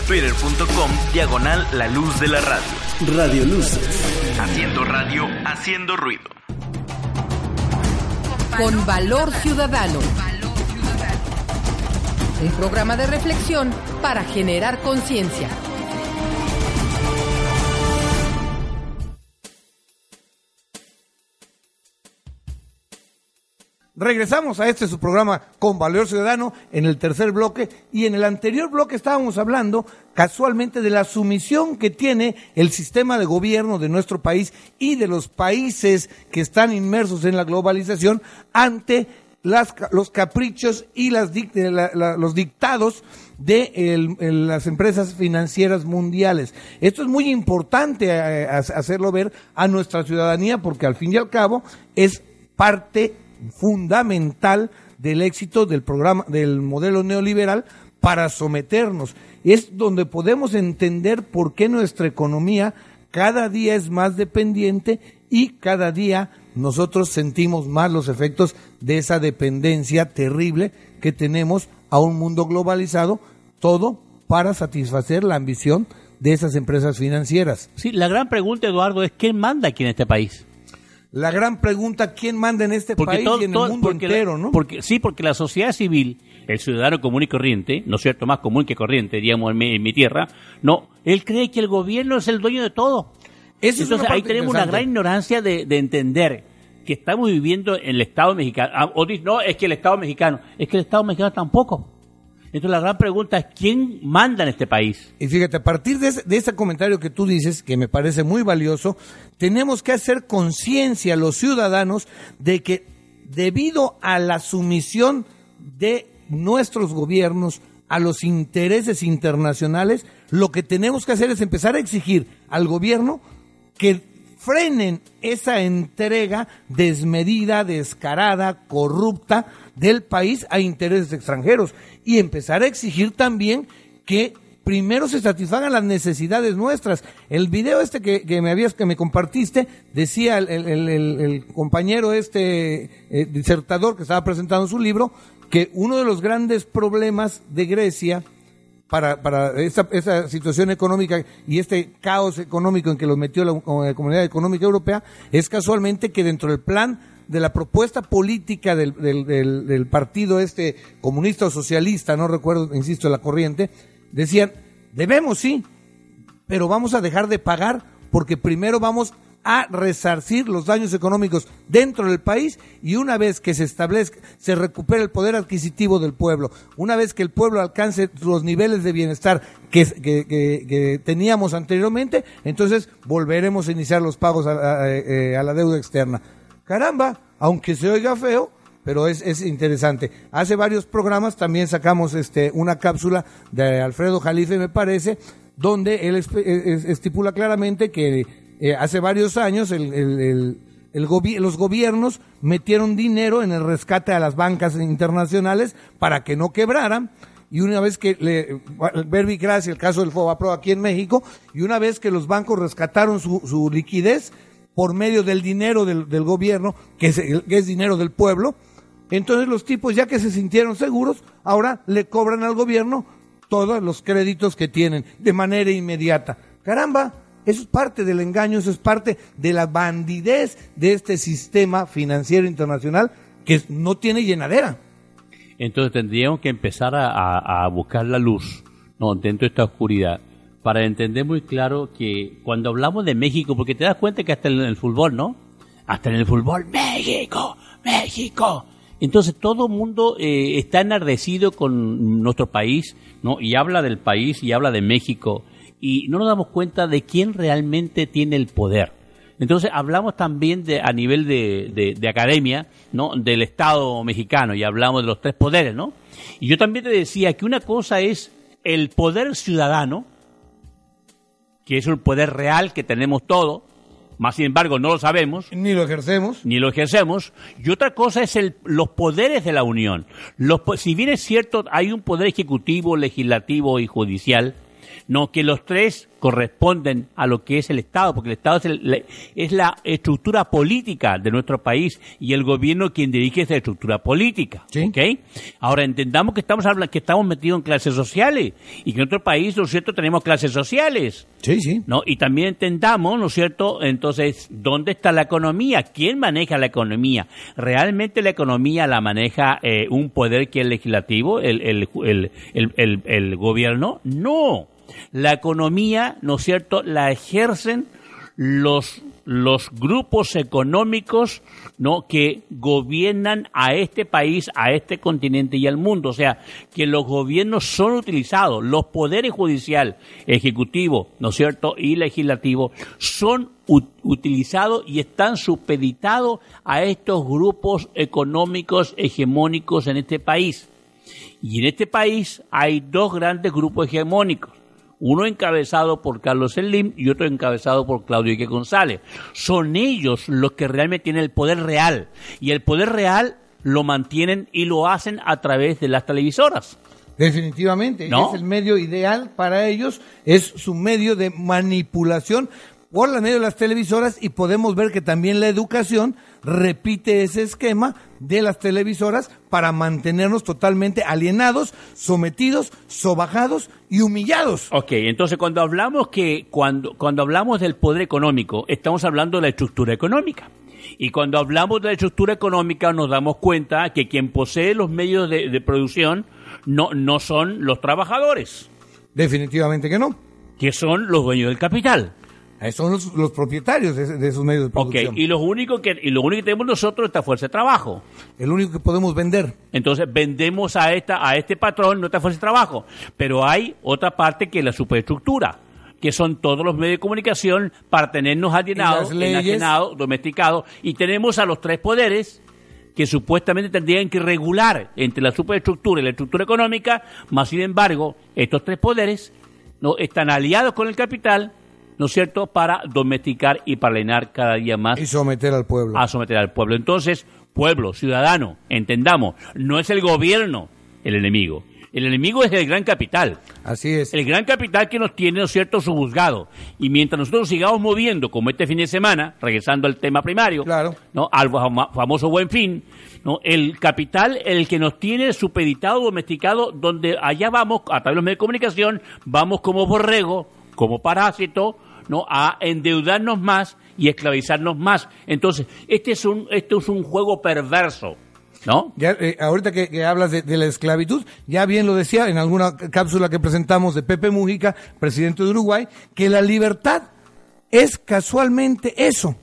twitter.com, diagonal la luz de la radio. Radio Luces. Haciendo radio, haciendo ruido. Con Valor Ciudadano. Un programa de reflexión para generar conciencia. Regresamos a este su programa con Valor Ciudadano en el tercer bloque y en el anterior bloque estábamos hablando casualmente de la sumisión que tiene el sistema de gobierno de nuestro país y de los países que están inmersos en la globalización ante las, los caprichos y las, de la- la- los dictados de las empresas financieras mundiales. Esto es muy importante eh, ha- hacerlo ver a nuestra ciudadanía porque al fin y al cabo es parte fundamental del éxito del programa del modelo neoliberal para someternos. Es donde podemos entender por qué nuestra economía cada día es más dependiente y cada día nosotros sentimos más los efectos de esa dependencia terrible que tenemos a un mundo globalizado, todo para satisfacer la ambición de esas empresas financieras. Sí, la gran pregunta, Eduardo, es ¿quién manda aquí en este país? La gran pregunta, ¿quién manda en este país todo- y en todo- el mundo la- entero, no? Porque, sí, porque la sociedad civil, el ciudadano común y corriente, ¿no es cierto? Más común que corriente, digamos, en mi, en mi tierra, no, él cree que el gobierno es el dueño de todo. Esa es Entonces ahí tenemos una gran ignorancia de, de entender que estamos viviendo en el Estado mexicano. Ah, O dice, no, es que el Estado mexicano, es que el Estado mexicano tampoco. Entonces la gran pregunta es, ¿quién manda en este país? Y fíjate, a partir de ese, comentario que tú dices, que me parece muy valioso, tenemos que hacer conciencia los ciudadanos de que debido a la sumisión de nuestros gobiernos a los intereses internacionales, lo que tenemos que hacer es empezar a exigir al gobierno que frenen esa entrega desmedida, descarada, corrupta del país a intereses extranjeros y empezar a exigir también que primero se satisfagan las necesidades nuestras. El video este que, que me habías que me compartiste decía el, el- el- compañero este eh, disertador que estaba presentando su libro que uno de los grandes problemas de Grecia para, para esa, esa situación económica y este caos económico en que los metió la, eh, Comunidad Económica Europea es casualmente que dentro del plan de la propuesta política del, del, partido este comunista o socialista, no recuerdo, insisto, la corriente, decían, debemos sí, pero vamos a dejar de pagar porque primero vamos a resarcir los daños económicos dentro del país y una vez que se establezca, se recupere el poder adquisitivo del pueblo, una vez que el pueblo alcance los niveles de bienestar que, que- teníamos anteriormente, entonces volveremos a iniciar los pagos a, eh, a la deuda externa. Caramba, aunque se oiga feo, pero es, es interesante. Hace varios programas también sacamos este una cápsula de Alfredo Jalife, me parece, donde él espe- es- estipula claramente que eh, hace varios años el, el- el- gobi- los gobiernos metieron dinero en el rescate a las bancas internacionales para que no quebraran. Y una vez que, le, Verbicracia, el caso del Fobapro aquí en México, y una vez que los bancos rescataron su, su liquidez por medio del dinero del, gobierno, que es, que es dinero del pueblo, entonces los tipos, ya que se sintieron seguros, ahora le cobran al gobierno todos los créditos que tienen de manera inmediata. Caramba, eso es parte del engaño, eso es parte de la bandidez de este sistema financiero internacional que no tiene llenadera. Entonces tendríamos que empezar a, a- a buscar la luz ¿no? dentro de esta oscuridad para entender muy claro que cuando hablamos de México, porque te das cuenta que hasta en el fútbol, ¿no? Hasta en el fútbol, México, México. Entonces todo el mundo eh, está enardecido con nuestro país, ¿no? Y habla del país y habla de México y no nos damos cuenta de quién realmente tiene el poder. Entonces hablamos también de, a nivel de, de- de academia, ¿no? Del Estado mexicano y hablamos de los tres poderes, ¿no? Y yo también te decía que una cosa es el poder ciudadano, que es un poder real que tenemos todos, más sin embargo no lo sabemos, Ni lo ejercemos. ni lo ejercemos, y otra cosa es el, los poderes de la Unión. Los, si bien es cierto, hay un poder ejecutivo, legislativo y judicial, no que los tres corresponden a lo que es el Estado, porque el Estado es, el- la- es la estructura política de nuestro país y el gobierno quien dirige esa estructura política. Sí. ¿ok? Ahora entendamos que estamos hablando, que estamos metidos en clases sociales y que en nuestro país, ¿no es cierto?, tenemos clases sociales. Sí, sí. ¿no? Y también entendamos, ¿no es cierto? Entonces, ¿dónde está la economía? ¿Quién maneja la economía? ¿Realmente la economía la maneja eh, un poder que es legislativo, el, el, el, el, el- el gobierno? No. La economía, ¿no es cierto?, la ejercen los los grupos económicos no que gobiernan a este país, a este continente y al mundo, o sea, que los gobiernos son utilizados, los poderes judicial, ejecutivo, ¿no es cierto? y legislativo son utilizados y están supeditados a estos grupos económicos hegemónicos en este país. Y en este país hay dos grandes grupos hegemónicos. Uno encabezado por Carlos Slim y otro encabezado por Claudio Ique González. Son ellos los que realmente tienen el poder real. Y el poder real lo mantienen y lo hacen a través de las televisoras. Definitivamente, ¿No? es el medio ideal para ellos, es su medio de manipulación por la medio de las televisoras y podemos ver que también la educación repite ese esquema de las televisoras para mantenernos totalmente alienados, sometidos, sobajados y humillados. Ok, entonces cuando hablamos que cuando cuando hablamos del poder económico, estamos hablando de la estructura económica. Y cuando hablamos de la estructura económica nos damos cuenta que quien posee los medios de, de producción no, no son los trabajadores, Definitivamente que no. que son los dueños del capital. Son los, los propietarios de, de esos medios de Ok, producción. y lo único que y lo único que tenemos nosotros es esta fuerza de trabajo. El único que podemos vender. Entonces vendemos a esta a este patrón nuestra fuerza de trabajo, pero hay otra parte que es la superestructura, que son todos los medios de comunicación para tenernos alienados, enajenados, domesticados y tenemos a los tres poderes que supuestamente tendrían que regular entre la superestructura y la estructura económica, más sin embargo, estos tres poderes no están aliados con el capital, ¿no es cierto?, para domesticar y para alienar cada día más Y someter al pueblo. a someter al pueblo. Entonces, pueblo, ciudadano, entendamos, no es el gobierno el enemigo. El enemigo es el gran capital. Así es. El gran capital que nos tiene, ¿no es cierto?, su juzgado. Y mientras nosotros sigamos moviendo, como este fin de semana, regresando al tema primario, Claro. ¿no? al famoso buen fin, ¿no? el capital, el que nos tiene supeditado, domesticado, donde allá vamos, a través de los medios de comunicación, vamos como borrego, como parásito, ¿no? a endeudarnos más y esclavizarnos más. Entonces, este es un, este es un juego perverso, ¿no? Ya, eh, ahorita que, hablas de la esclavitud, ya bien lo decía en alguna cápsula que presentamos de Pepe Mujica, presidente de Uruguay, que la libertad es casualmente eso.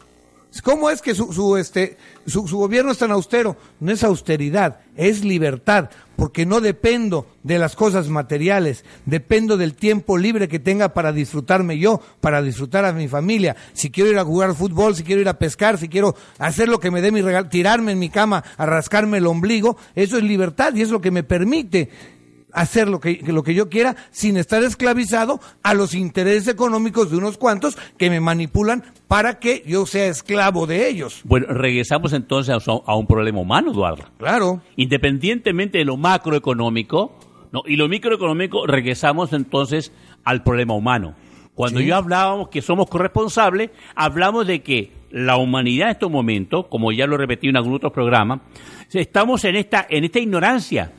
¿Cómo es que su, su, este, su, su gobierno es tan austero? No es austeridad, es libertad, porque no dependo de las cosas materiales, dependo del tiempo libre que tenga para disfrutarme yo, para disfrutar a mi familia. Si quiero ir a jugar fútbol, si quiero ir a pescar, si quiero hacer lo que me dé mi regalo, tirarme en mi cama a rascarme el ombligo, eso es libertad y es lo que me permite hacer lo que, lo que yo quiera sin estar esclavizado a los intereses económicos de unos cuantos que me manipulan para que yo sea esclavo de ellos. Bueno, regresamos entonces a, a un problema humano, Eduardo. Claro. Independientemente de lo macroeconómico ¿no? y lo microeconómico, regresamos entonces al problema humano. Cuando Sí. yo hablábamos que somos corresponsables, hablamos de que la humanidad en estos momentos, como ya lo repetí en algún otro programa, estamos en esta, en esta ignorancia,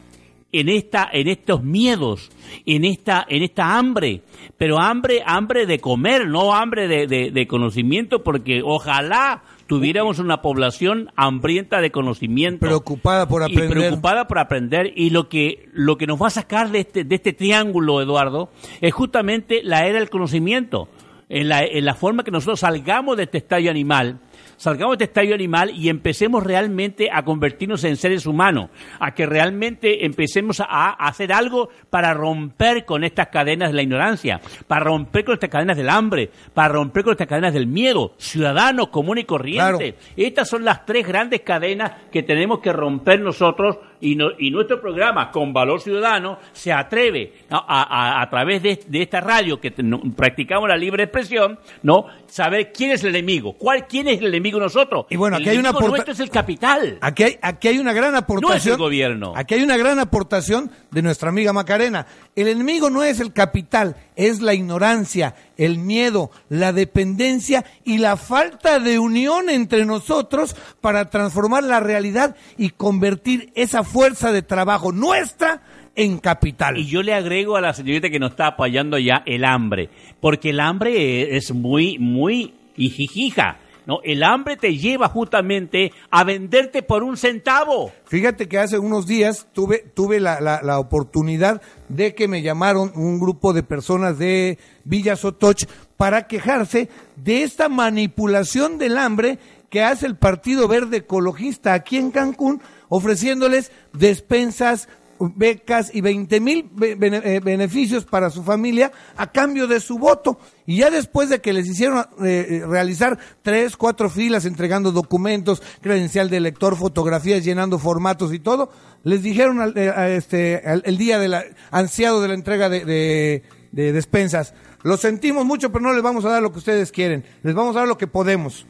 en esta, en estos miedos, en esta, en esta hambre, pero hambre, hambre de comer, no hambre de, de- de conocimiento, porque ojalá tuviéramos una población hambrienta de conocimiento Preocupada por y aprender. preocupada por aprender. Y lo que lo que nos va a sacar de este de este triángulo Eduardo es justamente la era del conocimiento. En la, en la forma que nosotros salgamos de este estadio animal salgamos de este estadio animal y empecemos realmente a convertirnos en seres humanos, a que realmente empecemos a, a hacer algo para romper con estas cadenas de la ignorancia, para romper con estas cadenas del hambre, para romper con estas cadenas del miedo, ciudadanos común y corriente. Estas son las tres grandes cadenas que tenemos que romper nosotros y, no- y nuestro programa con valor ciudadano se atreve a, a- a través de, de esta radio que no- practicamos la libre expresión, no saber quién es el enemigo, cuál quién es el enemigo nosotros. Y bueno, el aquí hay una enemigo aporta- nuestro es el capital. Aquí hay, aquí hay una gran aportación. No es el gobierno. Aquí hay una gran aportación de nuestra amiga Macarena. El enemigo no es el capital, es la ignorancia, el miedo, la dependencia y la falta de unión entre nosotros para transformar la realidad y convertir esa fuerza de trabajo nuestra en capital. Y yo le agrego a la señorita que nos está apoyando ya el hambre, porque el hambre es muy, muy hijijija. ¿No? El hambre te lleva justamente a venderte por un centavo. Fíjate que hace unos días tuve, tuve la, la- la oportunidad de que me llamaron un grupo de personas de Villa Sotoch para quejarse de esta manipulación del hambre que hace el Partido Verde Ecologista aquí en Cancún, ofreciéndoles despensas, becas y 20 mil eh, beneficios para su familia a cambio de su voto. Y ya después de que les hicieron eh, eh, realizar tres, cuatro filas entregando documentos, credencial de lector, fotografías, llenando formatos y todo, les dijeron al, eh, este, al- el día del ansiado de la entrega de, de- de despensas, lo sentimos mucho, pero no les vamos a dar lo que ustedes quieren, les vamos a dar lo que podemos.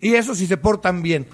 Y eso si se portan bien.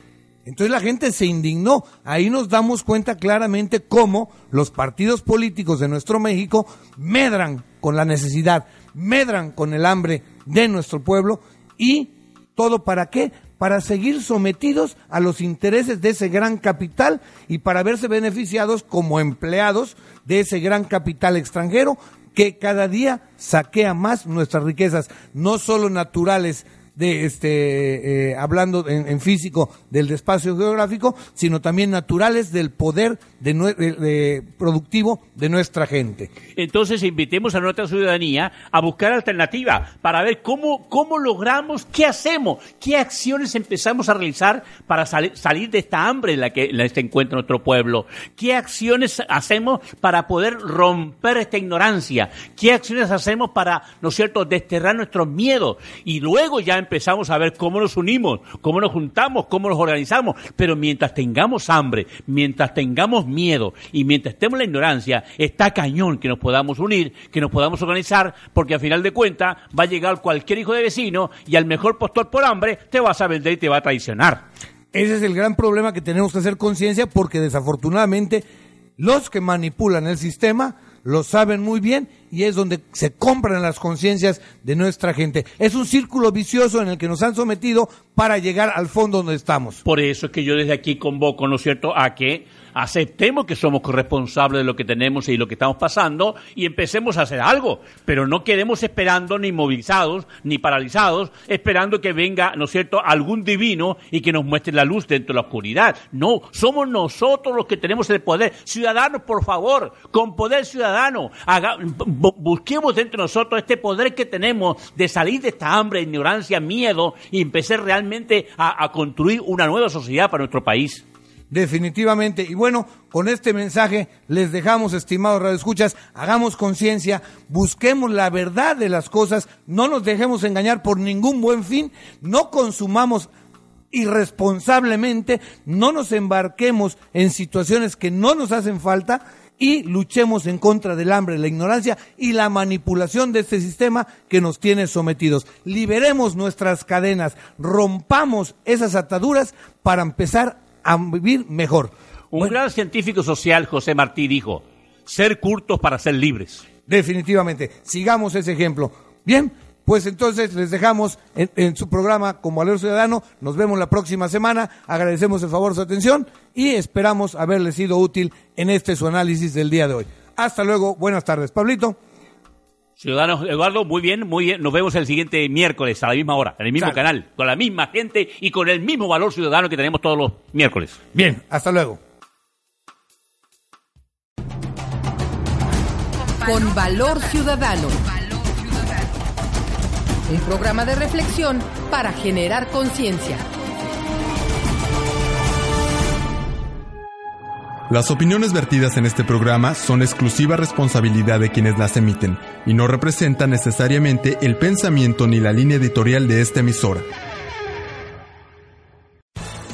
Entonces la gente se indignó. Ahí nos damos cuenta claramente cómo los partidos políticos de nuestro México medran con la necesidad, medran con el hambre de nuestro pueblo y todo para qué? Para seguir sometidos a los intereses de ese gran capital y para verse beneficiados como empleados de ese gran capital extranjero que cada día saquea más nuestras riquezas, no solo naturales, de este eh, hablando en, físico del espacio geográfico, sino también naturales del poder de, de- productivo de nuestra gente. Entonces invitemos a nuestra ciudadanía a buscar alternativas para ver cómo, cómo logramos, qué hacemos, qué acciones empezamos a realizar para sali- salir de esta hambre en la que se encuentra nuestro pueblo, qué acciones hacemos para poder romper esta ignorancia, qué acciones hacemos para, ¿no cierto?, desterrar nuestros miedos y luego ya empezamos a ver cómo nos unimos, cómo nos juntamos, cómo nos organizamos, pero mientras tengamos hambre, mientras tengamos miedo y mientras estemos en la ignorancia, está cañón que nos podamos unir, que nos podamos organizar, porque al final de cuentas va a llegar cualquier hijo de vecino y al mejor postor por hambre te vas a vender y te va a traicionar. Ese es el gran problema que tenemos que hacer conciencia porque desafortunadamente los que manipulan el sistema lo saben muy bien y es donde se compran las conciencias de nuestra gente. Es un círculo vicioso en el que nos han sometido para llegar al fondo donde estamos. Por eso es que yo desde aquí convoco, ¿no es cierto?, a que aceptemos que somos corresponsables de lo que tenemos y lo que estamos pasando y empecemos a hacer algo, pero no quedemos esperando ni movilizados ni paralizados, esperando que venga, ¿no es cierto?, algún divino y que nos muestre la luz dentro de la oscuridad. No, somos nosotros los que tenemos el poder. Ciudadanos, por favor, con poder ciudadano, haga- busquemos dentro de nosotros este poder que tenemos de salir de esta hambre, ignorancia, miedo y empezar realmente a, a construir una nueva sociedad para nuestro país. Definitivamente. Y bueno, con este mensaje les dejamos, estimados radioescuchas, hagamos conciencia, busquemos la verdad de las cosas, no nos dejemos engañar por ningún buen fin, no consumamos irresponsablemente, no nos embarquemos en situaciones que no nos hacen falta y luchemos en contra del hambre, la ignorancia y la manipulación de este sistema que nos tiene sometidos. Liberemos nuestras cadenas, rompamos esas ataduras para empezar a vivir mejor. Un gran científico social, José Martí, dijo, ser curtos para ser libres. Definitivamente, sigamos ese ejemplo. Bien, pues entonces les dejamos en, en su programa como Valor Ciudadano. Nos vemos la próxima semana. Agradecemos el favor de su atención y esperamos haberles sido útil en este su análisis del día de hoy. Hasta luego, buenas tardes. Pablito. Ciudadanos, Eduardo, muy bien, muy bien. Nos vemos el siguiente miércoles a la misma hora, en el mismo canal, con la misma gente y con el mismo valor ciudadano que tenemos todos los miércoles. Bien, hasta luego. Con Valor Ciudadano un programa de reflexión para generar conciencia. Las opiniones vertidas en este programa son exclusiva responsabilidad de quienes las emiten y no representan necesariamente el pensamiento ni la línea editorial de esta emisora.